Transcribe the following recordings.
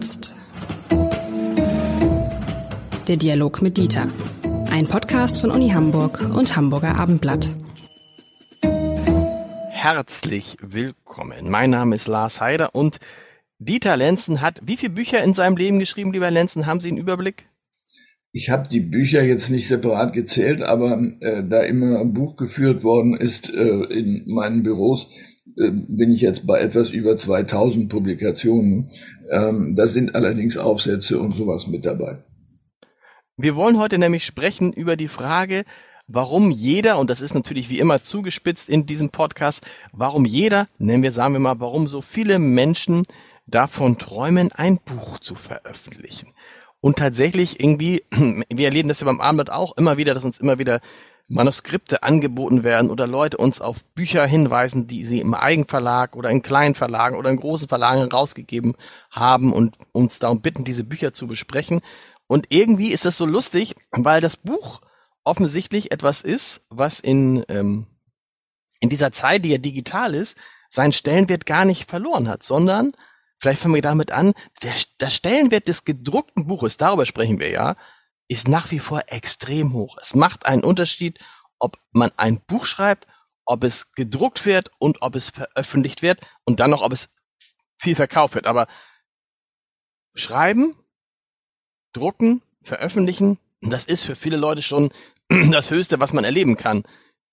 jetzt. Der Dialog mit Dieter. Ein Podcast von Uni Hamburg und Hamburger Abendblatt. Herzlich willkommen. Mein Name ist Lars Heider und Dieter Lenzen hat wie viele Bücher in seinem Leben geschrieben, lieber Lenzen? Haben Sie einen Überblick? Ich habe die Bücher jetzt nicht separat gezählt, aber äh, da immer ein Buch geführt worden ist äh, in meinen Büros, äh, bin ich jetzt bei etwas über 2000 Publikationen. Ähm, da sind allerdings Aufsätze und sowas mit dabei. Wir wollen heute nämlich sprechen über die Frage, warum jeder, und das ist natürlich wie immer zugespitzt in diesem Podcast, warum jeder, nennen wir, sagen wir mal, warum so viele Menschen davon träumen, ein Buch zu veröffentlichen. Und tatsächlich irgendwie, wir erleben das ja beim Abendblatt auch immer wieder, dass uns immer wieder Manuskripte angeboten werden oder Leute uns auf Bücher hinweisen, die sie im Eigenverlag oder in kleinen Verlagen oder in großen Verlagen rausgegeben haben und uns darum bitten, diese Bücher zu besprechen. Und irgendwie ist das so lustig, weil das Buch offensichtlich etwas ist, was in, ähm, in dieser Zeit, die ja digital ist, seinen Stellenwert gar nicht verloren hat, sondern vielleicht fangen wir damit an, der, der Stellenwert des gedruckten Buches, darüber sprechen wir ja, ist nach wie vor extrem hoch. Es macht einen Unterschied, ob man ein Buch schreibt, ob es gedruckt wird und ob es veröffentlicht wird und dann noch, ob es viel verkauft wird. Aber schreiben, drucken, veröffentlichen, das ist für viele Leute schon das Höchste, was man erleben kann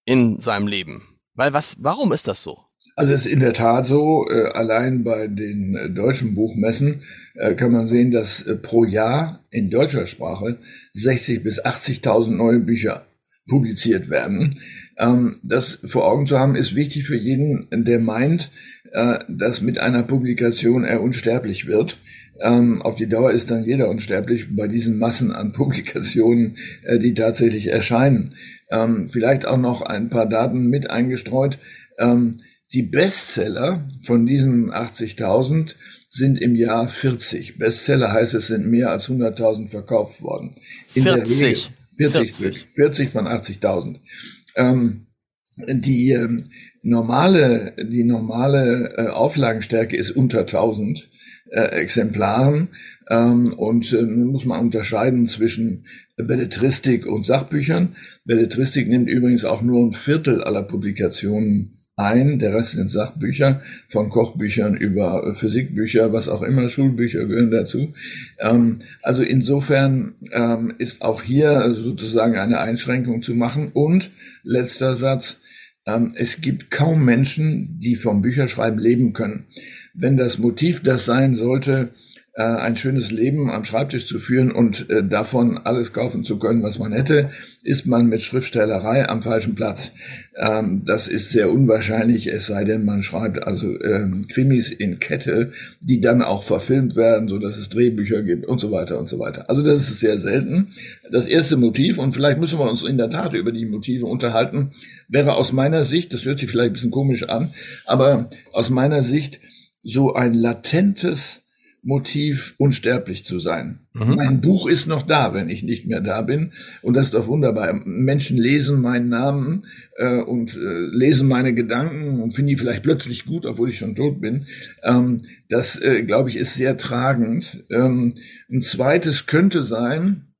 in seinem Leben. Weil was, warum ist das so? Also es ist in der Tat so, äh, allein bei den äh, deutschen Buchmessen äh, kann man sehen, dass pro Jahr in deutscher Sprache 60 bis 80.000 neue Bücher publiziert werden. Ähm, das vor Augen zu haben, ist wichtig für jeden, der meint, dass mit einer Publikation er unsterblich wird. Ähm, auf die Dauer ist dann jeder unsterblich bei diesen Massen an Publikationen, die tatsächlich erscheinen. Ähm, vielleicht auch noch ein paar Daten mit eingestreut. Die Bestseller von diesen 80.000 sind im Jahr 40. Bestseller heißt, es sind mehr als 100.000 verkauft worden. In 40. 40, 40. 40 von 80.000. Ähm, die ähm, normale, die normale äh, Auflagenstärke ist unter 1000 äh, Exemplaren. Ähm, und äh, muss man unterscheiden zwischen Belletristik und Sachbüchern. Belletristik nimmt übrigens auch nur ein Viertel aller Publikationen ein. Der Rest sind Sachbücher, von Kochbüchern über Physikbücher, was auch immer, Schulbücher gehören dazu. Ähm, also insofern ähm, ist auch hier sozusagen eine Einschränkung zu machen. Und letzter Satz, ähm, es gibt kaum Menschen, die vom Bücherschreiben leben können. Wenn das Motiv das sein sollte, äh, ein schönes Leben am Schreibtisch zu führen und äh, davon alles kaufen zu können, was man hätte, ist man mit Schriftstellerei am falschen Platz. Ähm, das ist sehr unwahrscheinlich, es sei denn, man schreibt also ähm, Krimis in Kette, die dann auch verfilmt werden, so dass es Drehbücher gibt und so weiter und so weiter. Also das ist sehr selten. Das erste Motiv, und vielleicht müssen wir uns in der Tat über die Motive unterhalten, wäre aus meiner Sicht, das hört sich vielleicht ein bisschen komisch an, aber aus meiner Sicht so ein latentes Motiv, unsterblich zu sein. Mhm. Mein Buch ist noch da, wenn ich nicht mehr da bin. Und das ist doch wunderbar. Menschen lesen meinen Namen äh, und äh, lesen meine Gedanken und finden die vielleicht plötzlich gut, obwohl ich schon tot bin. Ähm, das, äh, glaube ich, ist sehr tragend. Ähm, ein zweites könnte sein,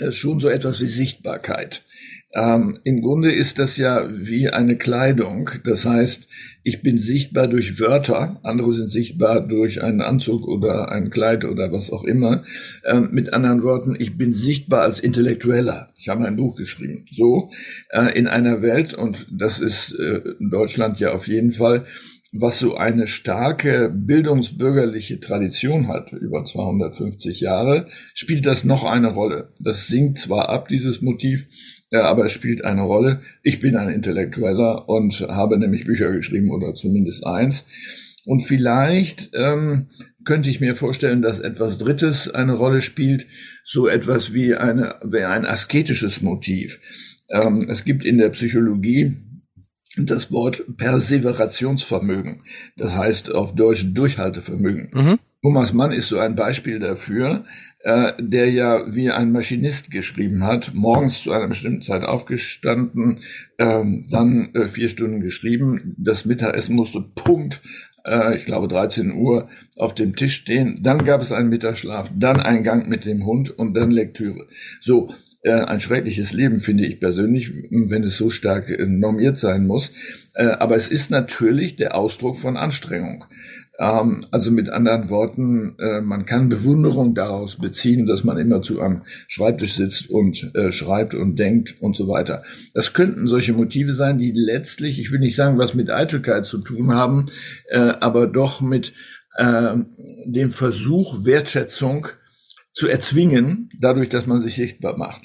äh, schon so etwas wie Sichtbarkeit. Ähm, Im Grunde ist das ja wie eine Kleidung. Das heißt, ich bin sichtbar durch Wörter, andere sind sichtbar durch einen Anzug oder ein Kleid oder was auch immer. Ähm, mit anderen Worten, ich bin sichtbar als Intellektueller. Ich habe ein Buch geschrieben. So äh, in einer Welt, und das ist äh, Deutschland ja auf jeden Fall, was so eine starke bildungsbürgerliche Tradition hat, über 250 Jahre, spielt das noch eine Rolle. Das sinkt zwar ab, dieses Motiv, ja, aber es spielt eine Rolle. Ich bin ein Intellektueller und habe nämlich Bücher geschrieben oder zumindest eins. Und vielleicht ähm, könnte ich mir vorstellen, dass etwas Drittes eine Rolle spielt, so etwas wie, eine, wie ein asketisches Motiv. Ähm, es gibt in der Psychologie das Wort Perseverationsvermögen, das heißt auf Deutsch Durchhaltevermögen. Mhm. Thomas Mann ist so ein Beispiel dafür, äh, der ja wie ein Maschinist geschrieben hat, morgens zu einer bestimmten Zeit aufgestanden, ähm, dann äh, vier Stunden geschrieben, das Mittagessen musste Punkt äh, ich glaube 13 Uhr, auf dem Tisch stehen. Dann gab es einen Mittagsschlaf, dann ein Gang mit dem Hund und dann Lektüre. So, äh, ein schreckliches Leben, finde ich persönlich, wenn es so stark normiert sein muss. Äh, aber es ist natürlich der Ausdruck von Anstrengung. Ähm, also mit anderen Worten, äh, man kann Bewunderung daraus beziehen, dass man immerzu am Schreibtisch sitzt und äh, schreibt und denkt und so weiter. Das könnten solche Motive sein, die letztlich, ich will nicht sagen, was mit Eitelkeit zu tun haben, äh, aber doch mit dem Versuch, Wertschätzung zu erzwingen, dadurch, dass man sich sichtbar macht.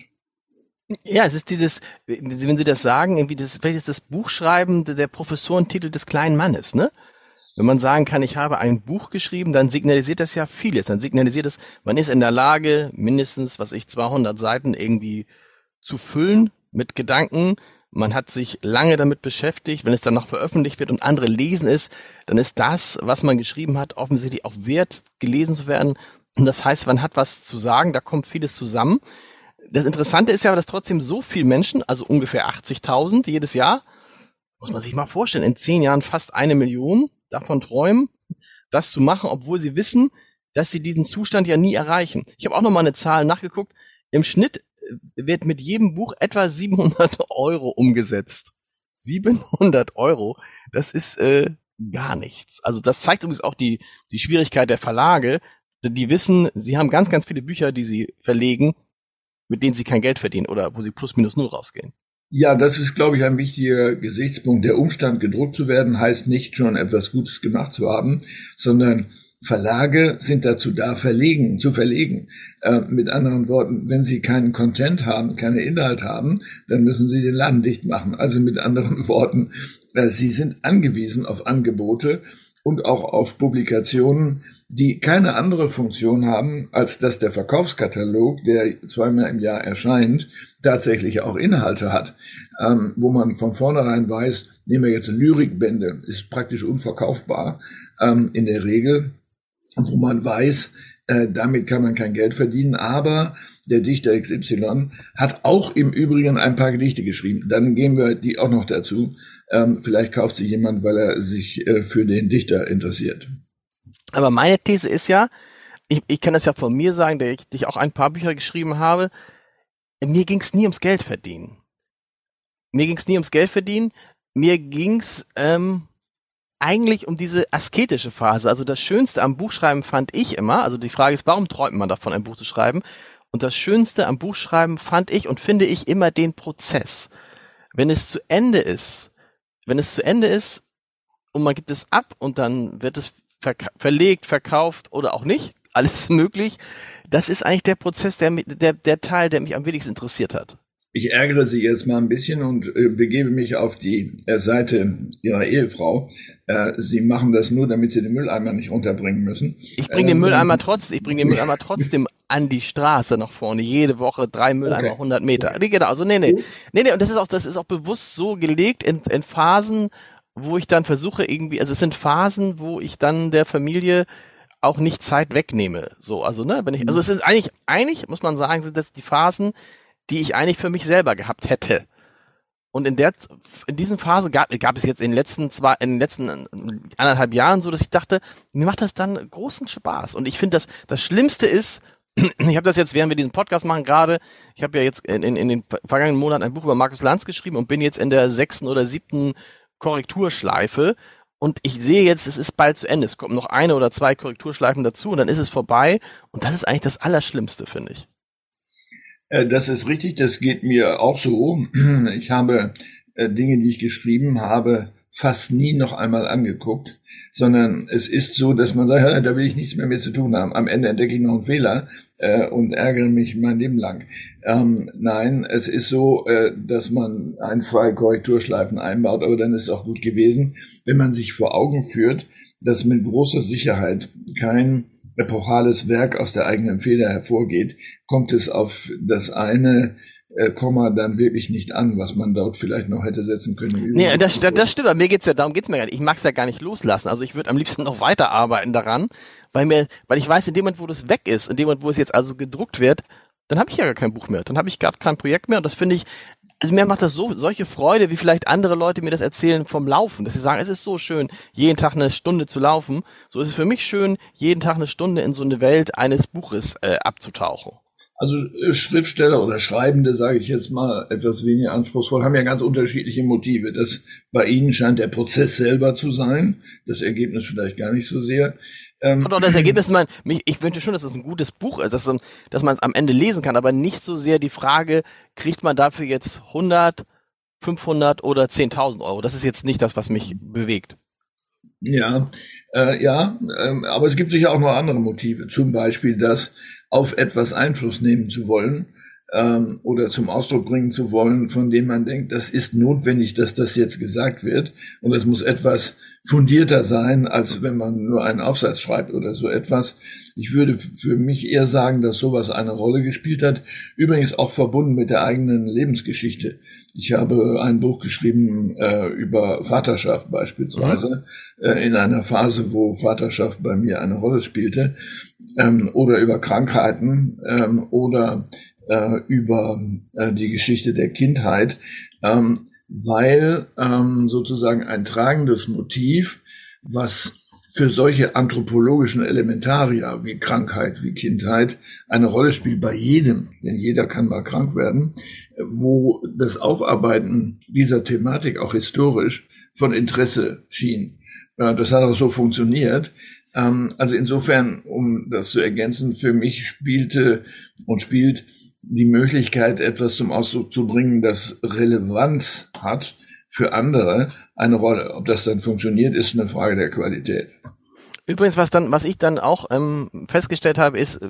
Ja, es ist dieses, wenn Sie das sagen, irgendwie das, vielleicht ist das Buchschreiben der Professorentitel des kleinen Mannes, ne? Wenn man sagen kann, ich habe ein Buch geschrieben, dann signalisiert das ja vieles. Dann signalisiert es, man ist in der Lage, mindestens, was ich, 200 Seiten irgendwie zu füllen mit Gedanken. Man hat sich lange damit beschäftigt. Wenn es dann noch veröffentlicht wird und andere lesen es, dann ist das, was man geschrieben hat, offensichtlich auch wert, gelesen zu werden. Und das heißt, man hat was zu sagen, da kommt vieles zusammen. Das Interessante ist ja, dass trotzdem so viele Menschen, also ungefähr 80.000 jedes Jahr, muss man sich mal vorstellen, in zehn Jahren fast eine Million, davon träumen, das zu machen, obwohl sie wissen, dass sie diesen Zustand ja nie erreichen. Ich habe auch noch mal eine Zahl nachgeguckt. Im Schnitt äh, wird mit jedem Buch etwa 700 Euro umgesetzt. 700 Euro, das ist äh, gar nichts. Also das zeigt übrigens auch die, die Schwierigkeit der Verlage. Die wissen, sie haben ganz, ganz viele Bücher, die sie verlegen, mit denen sie kein Geld verdienen oder wo sie plus minus null rausgehen. Ja, das ist, glaube ich, ein wichtiger Gesichtspunkt. Der Umstand, gedruckt zu werden, heißt nicht schon etwas Gutes gemacht zu haben, sondern Verlage sind dazu da, verlegen, zu verlegen. Äh, mit anderen Worten, wenn sie keinen Content haben, keine Inhalt haben, dann müssen sie den Laden dicht machen. Also mit anderen Worten, äh, sie sind angewiesen auf Angebote und auch auf Publikationen, die keine andere Funktion haben, als dass der Verkaufskatalog, der zweimal im Jahr erscheint, tatsächlich auch Inhalte hat, ähm, wo man von vornherein weiß, nehmen wir jetzt Lyrikbände, ist praktisch unverkaufbar ähm, in der Regel, wo man weiß, äh, damit kann man kein Geld verdienen, aber der Dichter XY hat auch im Übrigen ein paar Gedichte geschrieben. Dann gehen wir die auch noch dazu. Ähm, vielleicht kauft sich jemand, weil er sich äh, für den Dichter interessiert. Aber meine These ist ja, ich, ich kann das ja von mir sagen, der ich, ich auch ein paar Bücher geschrieben habe, mir ging es nie ums Geld verdienen. Mir ging es nie ums Geld verdienen. Mir ging's ähm, eigentlich um diese asketische Phase. Also das Schönste am Buchschreiben fand ich immer, also die Frage ist, warum träumt man davon, ein Buch zu schreiben? Und das Schönste am Buchschreiben fand ich und finde ich immer den Prozess. Wenn es zu Ende ist, wenn es zu Ende ist und man gibt es ab und dann wird es ver verlegt, verkauft oder auch nicht, alles möglich. Das ist eigentlich der Prozess, der, der, der Teil, der mich am wenigsten interessiert hat. Ich ärgere Sie jetzt mal ein bisschen und äh, begebe mich auf die äh, Seite Ihrer Ehefrau. Äh, Sie machen das nur, damit Sie den Mülleimer nicht runterbringen müssen. Ich bringe den ähm, Mülleimer trotz, ich bringe den Mülleimer trotzdem an die Straße nach vorne. Jede Woche drei Mülleimer, okay. 100 Meter. Okay. Genau, also nee, nee. Nee, nee, und das ist auch, das ist auch bewusst so gelegt in, in Phasen, wo ich dann versuche irgendwie, also es sind Phasen, wo ich dann der Familie auch nicht Zeit wegnehme. So, also ne, wenn ich, also es sind eigentlich, eigentlich muss man sagen, sind das die Phasen, die ich eigentlich für mich selber gehabt hätte. Und in der, in diesen Phase gab, gab es jetzt in den letzten zwei, in den letzten anderthalb Jahren so, dass ich dachte, mir macht das dann großen Spaß. Und ich finde, das, das Schlimmste ist, ich habe das jetzt, während wir diesen Podcast machen, gerade, ich habe ja jetzt in, in, in den vergangenen Monaten ein Buch über Markus Lanz geschrieben und bin jetzt in der sechsten oder siebten Korrekturschleife und ich sehe jetzt, es ist bald zu Ende. Es kommen noch eine oder zwei Korrekturschleifen dazu und dann ist es vorbei. Und das ist eigentlich das Allerschlimmste, finde ich. Äh, das ist richtig, das geht mir auch so. Ich habe äh, Dinge, die ich geschrieben habe, fast nie noch einmal angeguckt, sondern es ist so, dass man sagt, da will ich nichts mehr mit zu tun haben. Am Ende entdecke ich noch einen Fehler äh, und ärgere mich mein Leben lang. Ähm, nein, es ist so, äh, dass man ein, zwei Korrekturschleifen einbaut, aber dann ist es auch gut gewesen, wenn man sich vor Augen führt, dass mit großer Sicherheit kein epochales Werk aus der eigenen Feder hervorgeht, kommt es auf das eine Komma dann wirklich nicht an, was man dort vielleicht noch hätte setzen können. Nee, das, das, das stimmt, aber mir geht's ja, darum geht's mir gar nicht. Ich mag's ja gar nicht loslassen. Also ich würde am liebsten noch weiterarbeiten daran, weil mir, weil ich weiß, in dem Moment, wo das weg ist, in dem Moment, wo es jetzt also gedruckt wird, dann habe ich ja gar kein Buch mehr. Dann habe ich gar kein Projekt mehr und das finde ich, also mir macht das so solche Freude, wie vielleicht andere Leute mir das erzählen vom Laufen, dass sie sagen, es ist so schön, jeden Tag eine Stunde zu laufen. So ist es für mich schön, jeden Tag eine Stunde in so eine Welt eines Buches äh, abzutauchen. Also äh, Schriftsteller oder Schreibende, sage ich jetzt mal etwas weniger anspruchsvoll, haben ja ganz unterschiedliche Motive. Das bei ihnen scheint der Prozess selber zu sein, das Ergebnis vielleicht gar nicht so sehr. Ähm, und das Ergebnis, man, ich wünsche schon, dass es ein gutes Buch ist, dass, dass man es am Ende lesen kann, aber nicht so sehr die Frage, kriegt man dafür jetzt 100, 500 oder 10.000 Euro? Das ist jetzt nicht das, was mich bewegt. Ja, äh, ja, äh, aber es gibt sicher auch noch andere Motive. Zum Beispiel das, auf etwas Einfluss nehmen zu wollen ähm, oder zum Ausdruck bringen zu wollen, von dem man denkt, das ist notwendig, dass das jetzt gesagt wird. Und das muss etwas fundierter sein, als wenn man nur einen Aufsatz schreibt oder so etwas. Ich würde für mich eher sagen, dass sowas eine Rolle gespielt hat. Übrigens auch verbunden mit der eigenen Lebensgeschichte. Ich habe ein Buch geschrieben äh, über Vaterschaft beispielsweise, mhm. äh, in einer Phase, wo Vaterschaft bei mir eine Rolle spielte, ähm, oder über Krankheiten ähm, oder äh, über äh, die Geschichte der Kindheit. Ähm, weil ähm, sozusagen ein tragendes Motiv, was für solche anthropologischen Elementaria wie Krankheit, wie Kindheit eine Rolle spielt bei jedem, denn jeder kann mal krank werden, wo das Aufarbeiten dieser Thematik auch historisch von Interesse schien. Das hat auch so funktioniert. Ähm, also insofern, um das zu ergänzen, für mich spielte und spielt die Möglichkeit, etwas zum Ausdruck zu bringen, das Relevanz hat für andere, eine Rolle. Ob das dann funktioniert, ist eine Frage der Qualität. Übrigens, was dann, was ich dann auch ähm, festgestellt habe, ist äh,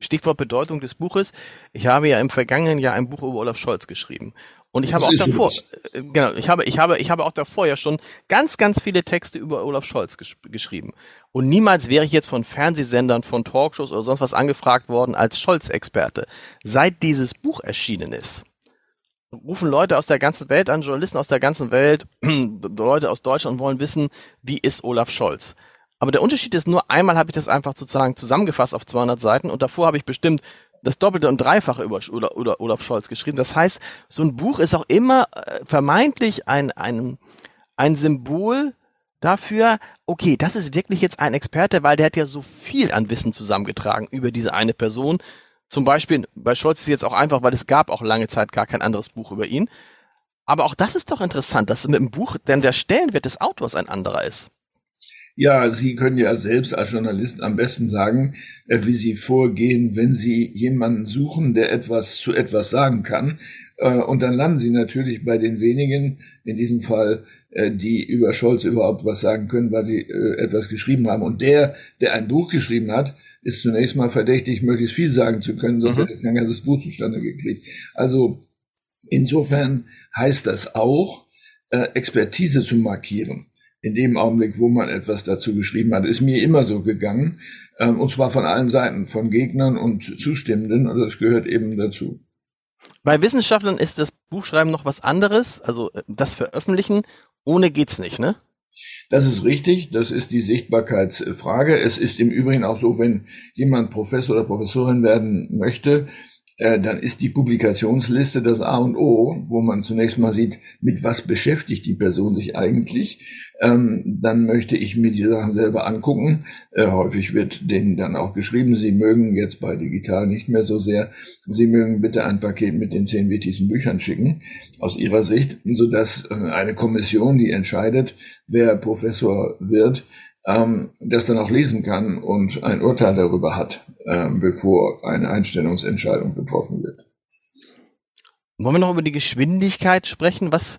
Stichwort Bedeutung des Buches. Ich habe ja im vergangenen Jahr ein Buch über Olaf Scholz geschrieben. Und ich habe auch davor, äh, genau, ich habe, ich habe, ich habe auch davor ja schon ganz, ganz viele Texte über Olaf Scholz gesch geschrieben. Und niemals wäre ich jetzt von Fernsehsendern, von Talkshows oder sonst was angefragt worden als Scholz-Experte. Seit dieses Buch erschienen ist, rufen Leute aus der ganzen Welt an, Journalisten aus der ganzen Welt, Leute aus Deutschland wollen wissen, wie ist Olaf Scholz. Aber der Unterschied ist nur, einmal habe ich das einfach sozusagen zusammengefasst auf 200 Seiten und davor habe ich bestimmt das Doppelte und Dreifache über oder, oder Olaf Scholz geschrieben. Das heißt, so ein Buch ist auch immer äh, vermeintlich ein, ein, ein Symbol dafür, okay, das ist wirklich jetzt ein Experte, weil der hat ja so viel an Wissen zusammengetragen über diese eine Person. Zum Beispiel, bei Scholz ist es jetzt auch einfach, weil es gab auch lange Zeit gar kein anderes Buch über ihn. Aber auch das ist doch interessant, dass mit dem Buch denn der Stellenwert des Autors ein anderer ist. Ja, Sie können ja selbst als Journalist am besten sagen, äh, wie Sie vorgehen, wenn Sie jemanden suchen, der etwas zu etwas sagen kann. Äh, und dann landen Sie natürlich bei den wenigen, in diesem Fall, äh, die über Scholz überhaupt was sagen können, weil sie etwas geschrieben haben. Und der, der ein Buch geschrieben hat, ist zunächst mal verdächtig, möglichst viel sagen zu können, sonst mhm. hätte er kein ganzes Buch zustande gekriegt. Also insofern heißt das auch, Expertise zu markieren in dem Augenblick, wo man etwas dazu geschrieben hat, ist mir immer so gegangen. Ähm, und zwar von allen Seiten, von Gegnern und Zustimmenden. Und das gehört eben dazu. Bei Wissenschaftlern ist das Buchschreiben noch was anderes. Also äh, das Veröffentlichen, ohne geht's nicht, ne? Das ist richtig, das ist die Sichtbarkeitsfrage. Es ist im Übrigen auch so, wenn jemand Professor oder Professorin werden möchte, dann ist die Publikationsliste das A und O, wo man zunächst mal sieht, mit was beschäftigt die Person sich eigentlich. Ähm, dann möchte ich mir die Sachen selber angucken. Äh, häufig wird denen dann auch geschrieben, Sie mögen jetzt bei digital nicht mehr so sehr, Sie mögen bitte ein Paket mit den zehn wichtigsten Büchern schicken, aus Ihrer Sicht, sodass äh, eine Kommission, die entscheidet, wer Professor wird, ähm, das dann auch lesen kann und ein Urteil darüber hat, ähm, bevor eine Einstellungsentscheidung getroffen wird. Wollen wir noch über die Geschwindigkeit sprechen? Was,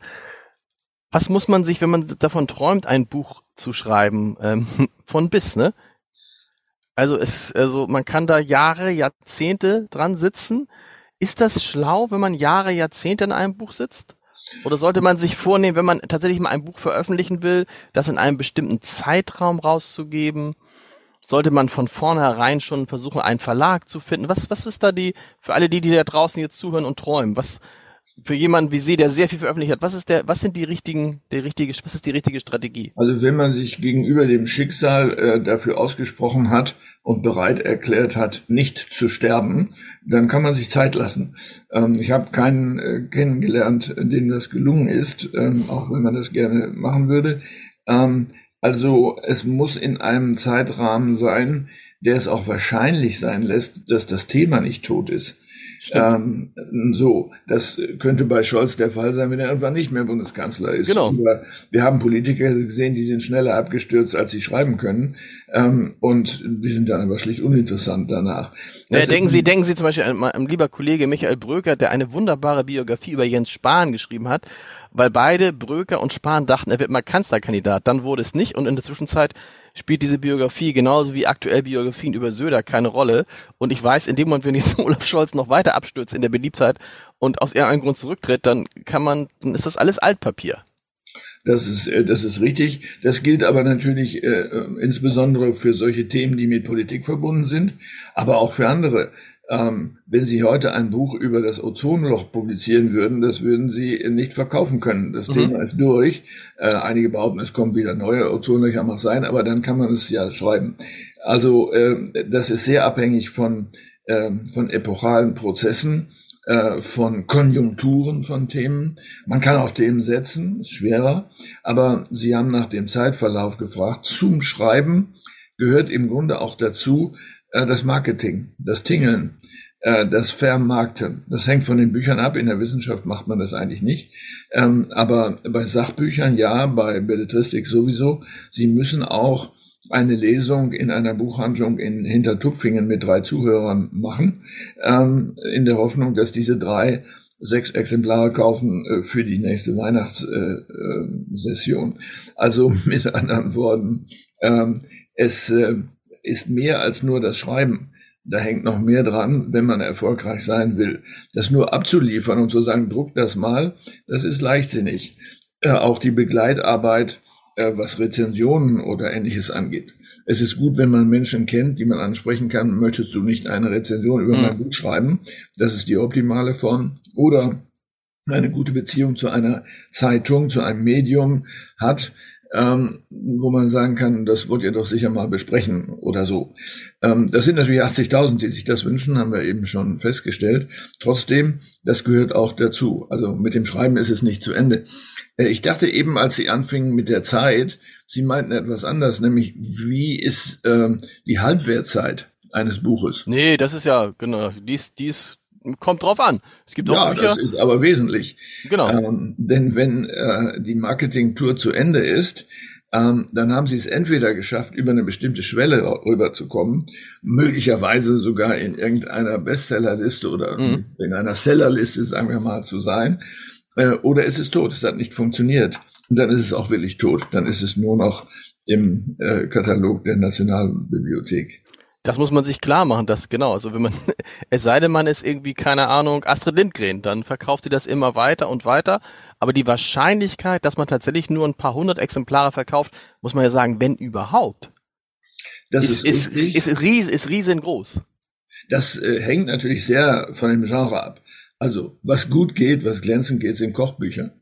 was muss man sich, wenn man davon träumt, ein Buch zu schreiben, ähm, von bis, ne? Also es, also man kann da Jahre, Jahrzehnte dran sitzen. Ist das schlau, wenn man Jahre, Jahrzehnte in einem Buch sitzt? Oder sollte man sich vornehmen, wenn man tatsächlich mal ein Buch veröffentlichen will, das in einem bestimmten Zeitraum rauszugeben? Sollte man von vornherein schon versuchen, einen Verlag zu finden? Was, was ist da die, für alle die, die da draußen jetzt zuhören und träumen, was, für jemanden wie Sie, der sehr viel veröffentlicht hat, was ist der, was sind die richtigen, der richtige, was ist die richtige Strategie? Also wenn man sich gegenüber dem Schicksal äh, dafür ausgesprochen hat und bereit erklärt hat, nicht zu sterben, dann kann man sich Zeit lassen. Ähm, ich habe keinen äh, kennengelernt, dem das gelungen ist, ähm, auch wenn man das gerne machen würde. Ähm, also es muss in einem Zeitrahmen sein, der es auch wahrscheinlich sein lässt, dass das Thema nicht tot ist. Ähm, so, das könnte bei Scholz der Fall sein, wenn er irgendwann nicht mehr Bundeskanzler ist. Genau. Aber wir haben Politiker gesehen, die sind schneller abgestürzt, als sie schreiben können. Ähm, und die sind dann aber schlicht uninteressant danach. Ja, denken Sie, denken Sie zum Beispiel an, an lieber Kollege Michael Bröker, der eine wunderbare Biografie über Jens Spahn geschrieben hat weil beide Bröker und Spahn dachten, er wird mal Kanzlerkandidat. Dann wurde es nicht und in der Zwischenzeit spielt diese Biografie genauso wie aktuell Biografien über Söder keine Rolle. Und ich weiß, in dem Moment, wenn jetzt Olaf Scholz noch weiter abstürzt in der Beliebtheit und aus irgendeinem Grund zurücktritt, dann kann man, dann ist das alles Altpapier. Das ist, äh, das ist richtig. Das gilt aber natürlich äh, äh, insbesondere für solche Themen, die mit Politik verbunden sind, aber auch für andere. Ähm, wenn Sie heute ein Buch über das Ozonloch publizieren würden, das würden Sie nicht verkaufen können. Das mhm. Thema ist durch. Äh, einige behaupten, es kommen wieder neue Ozonlöcher, mag sein, aber dann kann man es ja schreiben. Also äh, das ist sehr abhängig von, äh, von epochalen Prozessen, äh, von Konjunkturen von Themen. Man kann auch Themen setzen, ist schwerer, aber Sie haben nach dem Zeitverlauf gefragt. Zum Schreiben gehört im Grunde auch dazu, das Marketing, das Tingeln, äh, das Vermarkten. Das hängt von den Büchern ab. In der Wissenschaft macht man das eigentlich nicht. Ähm, aber bei Sachbüchern ja, bei Belletristik sowieso. Sie müssen auch eine Lesung in einer Buchhandlung in Hintertupfingen mit drei Zuhörern machen, ähm, in der Hoffnung, dass diese drei sechs Exemplare kaufen äh, für die nächste Weihnachtssession. Also mit anderen Worten, ähm, es ist mehr als nur das Schreiben. Da hängt noch mehr dran, wenn man erfolgreich sein will. Das nur abzuliefern und zu sagen, druck das mal, das ist leichtsinnig. Äh, auch die Begleitarbeit, äh, was Rezensionen oder ähnliches angeht. Es ist gut, wenn man Menschen kennt, die man ansprechen kann. Möchtest du nicht eine Rezension über mhm. mein Buch schreiben? Das ist die optimale Form. Oder eine gute Beziehung zu einer Zeitung, zu einem Medium hat, ähm, wo man sagen kann, das wollt ihr doch sicher mal besprechen oder so. Ähm, das sind natürlich 80.000, die sich das wünschen, haben wir eben schon festgestellt. Trotzdem, das gehört auch dazu. Also mit dem Schreiben ist es nicht zu Ende. Äh, ich dachte eben, als Sie anfingen mit der Zeit, Sie meinten etwas anders, nämlich wie ist ähm, die Halbwertzeit eines Buches? Nee, das ist ja, genau, die ist, die ist kommt drauf an. Es gibt ja, auch Bücher. das ist aber wesentlich. Genau. Ähm, denn wenn äh, die Marketingtour zu Ende ist, ähm, dann haben sie es entweder geschafft, über eine bestimmte Schwelle rüberzukommen, möglicherweise sogar in irgendeiner Bestsellerliste oder mhm. in einer Sellerliste, sagen wir mal, zu sein, äh, oder es ist tot, es hat nicht funktioniert. Und dann ist es auch wirklich tot. Dann ist es nur noch im äh, Katalog der Nationalbibliothek. Das muss man sich klar machen, das genau. Also wenn man, es sei denn, man ist irgendwie, keine Ahnung, Astrid Lindgren, dann verkauft sie das immer weiter und weiter. Aber die Wahrscheinlichkeit, dass man tatsächlich nur ein paar hundert Exemplare verkauft, muss man ja sagen, wenn überhaupt. Das ist, ist, ist, ist, ries, ist riesengroß. Das äh, hängt natürlich sehr von dem Genre ab. Also, was gut geht, was glänzend geht, sind Kochbücher.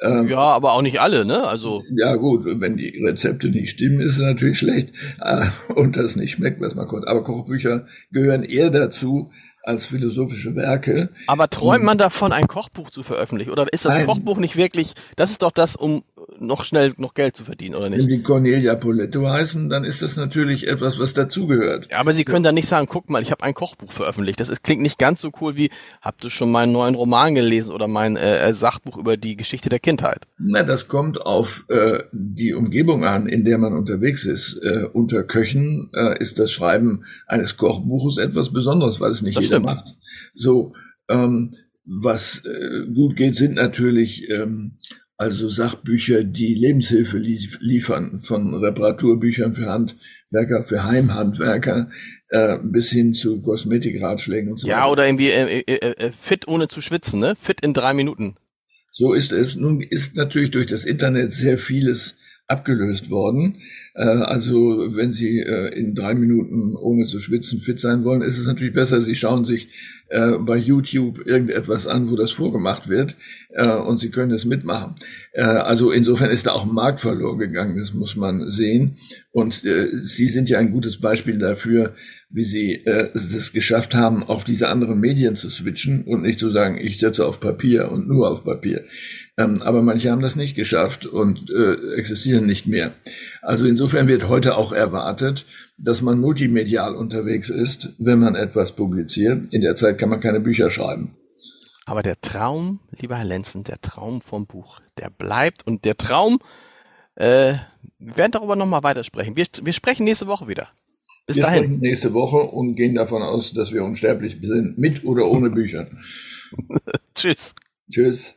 Ähm, ja, aber auch nicht alle, ne? Also ja gut, wenn die Rezepte nicht stimmen, ist es natürlich schlecht äh, und das nicht schmeckt, was man kommt. Aber Kochbücher gehören eher dazu, als philosophische Werke. Aber träumt man davon, ein Kochbuch zu veröffentlichen? Oder ist das Nein. Kochbuch nicht wirklich, das ist doch das, um noch schnell noch Geld zu verdienen, oder nicht? Wenn sie Cornelia Poletto heißen, dann ist das natürlich etwas, was dazugehört. Ja, aber Sie können dann nicht sagen, guck mal, ich habe ein Kochbuch veröffentlicht. Das ist, klingt nicht ganz so cool wie, habt ihr schon meinen neuen Roman gelesen oder mein äh, Sachbuch über die Geschichte der Kindheit? Na, das kommt auf äh, die Umgebung an, in der man unterwegs ist. Äh, unter Köchen äh, ist das Schreiben eines Kochbuches etwas Besonderes, weil es nicht das jeder stimmt. macht. So, ähm, was äh, gut geht, sind natürlich ähm, also Sachbücher, die Lebenshilfe liefern, von Reparaturbüchern für Handwerker, für Heimhandwerker äh, bis hin zu Kosmetikratschlägen und so Ja, oder irgendwie äh, äh, äh, fit ohne zu schwitzen, ne? Fit in drei Minuten. So ist es. Nun ist natürlich durch das Internet sehr vieles abgelöst worden. Äh, also wenn Sie äh, in drei Minuten ohne zu schwitzen fit sein wollen, ist es natürlich besser, Sie schauen sich äh, bei YouTube irgendetwas an, wo das vorgemacht wird äh, und sie können es mitmachen. Äh, also insofern ist da auch ein Markt verloren gegangen, das muss man sehen. Und äh, Sie sind ja ein gutes Beispiel dafür, wie Sie äh, es geschafft haben, auf diese anderen Medien zu switchen und nicht zu sagen, ich setze auf Papier und nur auf Papier. Ähm, aber manche haben das nicht geschafft und äh, existieren nicht mehr. Also insofern wird heute auch erwartet, dass man multimedial unterwegs ist, wenn man etwas publiziert. In der Zeit kann man keine Bücher schreiben. Aber der Traum, lieber Herr Lenzen, der Traum vom Buch, der bleibt und der Traum, äh, wir werden darüber nochmal weitersprechen. Wir, wir sprechen nächste Woche wieder. Bis wir dahin. sprechen nächste Woche und gehen davon aus, dass wir unsterblich sind, mit oder ohne Bücher. Tschüss. Tschüss.